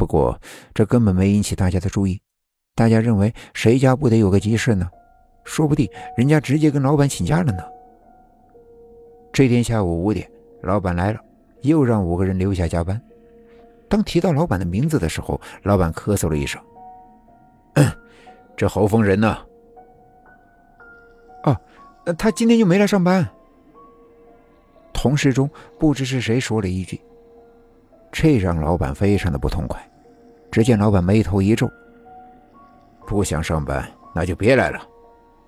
不过这根本没引起大家的注意。大家认为谁家不得有个急事呢？说不定人家直接跟老板请假了呢。这天下午五点，老板来了，又让五个人留下加班。当提到老板的名字的时候，老板咳嗽了一声：“这侯峰人呢？”“哦，他今天就没来上班。”同事中不知是谁说了一句，这让老板非常的不痛快。只见老板眉头一皱：“不想上班，那就别来了。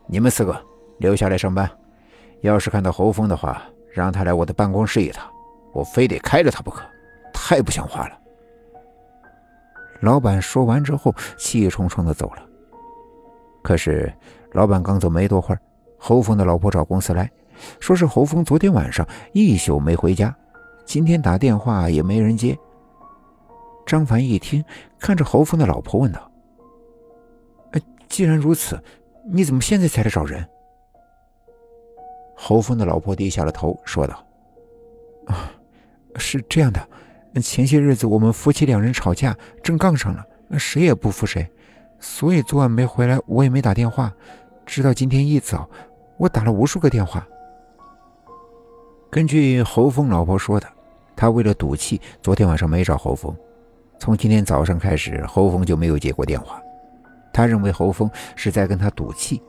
你们四个留下来上班。要是看到侯峰的话，让他来我的办公室一趟，我非得开着他不可。太不像话了。”老板说完之后，气冲冲的走了。可是，老板刚走没多会儿，侯峰的老婆找公司来。说是侯峰昨天晚上一宿没回家，今天打电话也没人接。张凡一听，看着侯峰的老婆问道：“既然如此，你怎么现在才来找人？”侯峰的老婆低下了头，说道：“啊，是这样的，前些日子我们夫妻两人吵架，正杠上了，谁也不服谁，所以昨晚没回来，我也没打电话。直到今天一早，我打了无数个电话。”根据侯峰老婆说的，他为了赌气，昨天晚上没找侯峰。从今天早上开始，侯峰就没有接过电话。他认为侯峰是在跟他赌气。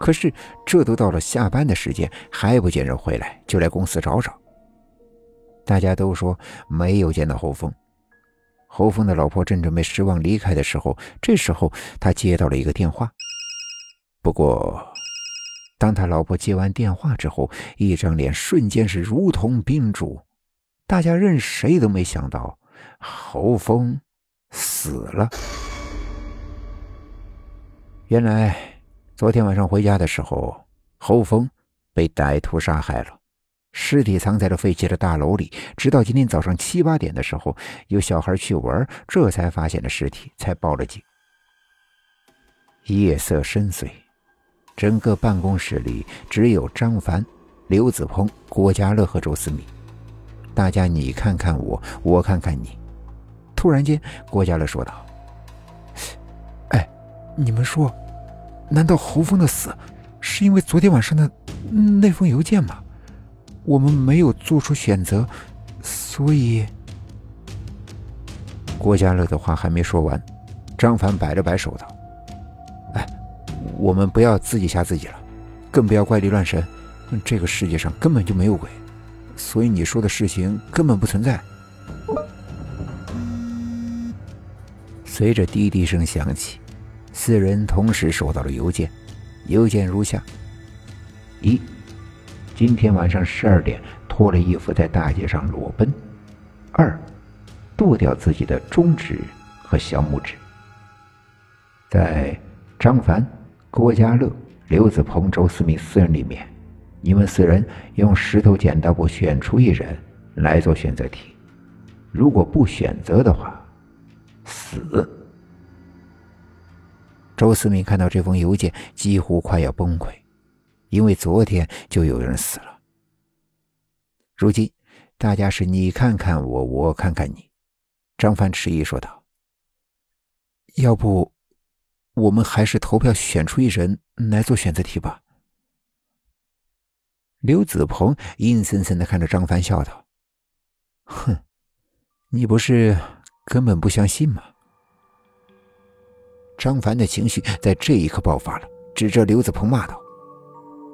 可是这都到了下班的时间，还不见人回来，就来公司找找。大家都说没有见到侯峰。侯峰的老婆正准备失望离开的时候，这时候他接到了一个电话。不过。当他老婆接完电话之后，一张脸瞬间是如同冰柱。大家任谁都没想到，侯峰死了。原来昨天晚上回家的时候，侯峰被歹徒杀害了，尸体藏在了废弃的大楼里。直到今天早上七八点的时候，有小孩去玩，这才发现了尸体，才报了警。夜色深邃。整个办公室里只有张凡、刘子鹏、郭家乐和周思敏。大家你看看我，我看看你。突然间，郭家乐说道：“哎，你们说，难道侯峰的死是因为昨天晚上的那封邮件吗？我们没有做出选择，所以……”郭家乐的话还没说完，张凡摆了摆手道。哎我们不要自己吓自己了，更不要怪力乱神。这个世界上根本就没有鬼，所以你说的事情根本不存在。随着滴滴声响起，四人同时收到了邮件，邮件如下：一，今天晚上十二点脱了衣服在大街上裸奔；二，剁掉自己的中指和小拇指。在张凡。郭家乐、刘子鹏、周思明四人里面，你们四人用石头剪刀布选出一人来做选择题。如果不选择的话，死。周思明看到这封邮件，几乎快要崩溃，因为昨天就有人死了。如今大家是你看看我，我看看你。张帆迟疑说道：“要不？”我们还是投票选出一人来做选择题吧。刘子鹏阴森森的看着张凡，笑道：“哼，你不是根本不相信吗？”张凡的情绪在这一刻爆发了，指着刘子鹏骂道：“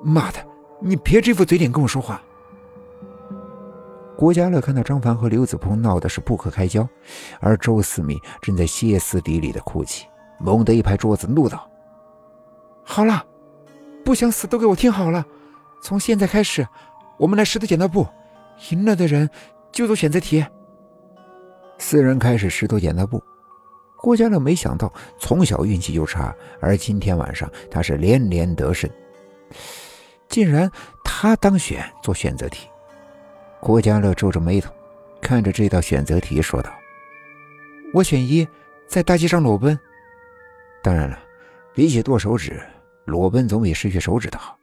妈的，你别这副嘴脸跟我说话！”郭家乐看到张凡和刘子鹏闹的是不可开交，而周思敏正在歇斯底里的哭泣。猛地一拍桌子，怒道：“好了，不想死都给我听好了！从现在开始，我们来石头剪刀布，赢了的人就做选择题。”四人开始石头剪刀布。郭家乐没想到，从小运气就差，而今天晚上他是连连得胜，竟然他当选做选择题。郭家乐皱着眉头，看着这道选择题说道：“我选一，在大街上裸奔。”当然了，比起剁手指，裸奔总比失去手指的好。